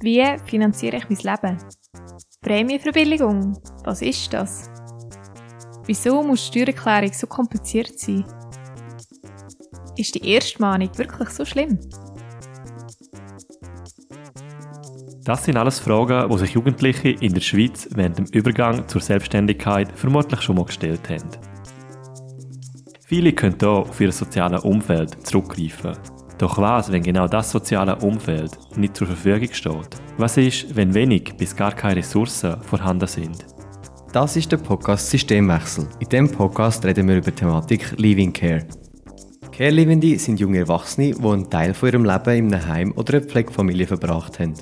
Wie finanziere ich mein Leben? Prämienverbilligung, was ist das? Wieso muss Steuererklärung so kompliziert sein? Ist die Erstmahnung wirklich so schlimm? Das sind alles Fragen, die sich Jugendliche in der Schweiz während dem Übergang zur Selbstständigkeit vermutlich schon mal gestellt haben. Viele können hier auf ihr soziales Umfeld zurückgreifen. Doch was, wenn genau das soziale Umfeld nicht zur Verfügung steht? Was ist, wenn wenig bis gar keine Ressourcen vorhanden sind? Das ist der Podcast Systemwechsel. In diesem Podcast reden wir über die Thematik Living Care. Care-Liebende sind junge Erwachsene, die einen Teil von ihrem Leben in einem Heim oder einer Pflegefamilie verbracht haben.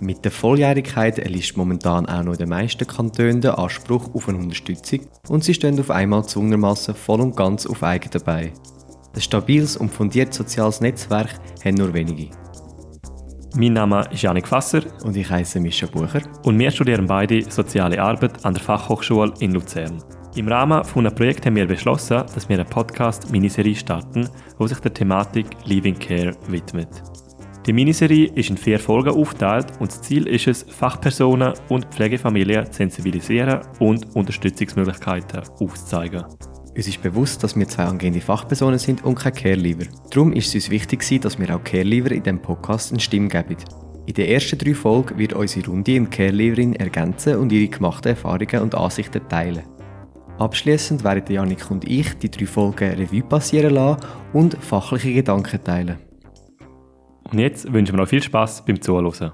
Mit der Volljährigkeit erlischt momentan auch noch in den meisten Kantonen der Anspruch auf eine Unterstützung und sie stehen auf einmal zwungenermassen voll und ganz auf eigenen Beinen. Ein stabiles und fundiertes soziales Netzwerk haben nur wenige. Mein Name ist Janik Fasser. Und ich heiße Mischa Bucher. Und wir studieren beide Soziale Arbeit an der Fachhochschule in Luzern. Im Rahmen von einem Projekt haben wir beschlossen, dass wir eine Podcast-Miniserie starten, die sich der Thematik Living Care widmet. Die Miniserie ist in vier Folgen aufgeteilt und das Ziel ist es, Fachpersonen und Pflegefamilien zu sensibilisieren und Unterstützungsmöglichkeiten aufzuzeigen. Uns ist bewusst, dass wir zwei angehende Fachpersonen sind und keine Care-Leaver. Darum ist es uns wichtig, dass wir auch Care-Leaver in diesem Podcast eine Stimme geben. In den ersten drei Folgen wird unsere Runde im Care-Leaverin ergänzen und ihre gemachten Erfahrungen und Ansichten teilen. Abschließend werden Janik und ich die drei Folgen Revue passieren lassen und fachliche Gedanken teilen. Und jetzt wünschen wir noch viel Spaß beim Zuhören.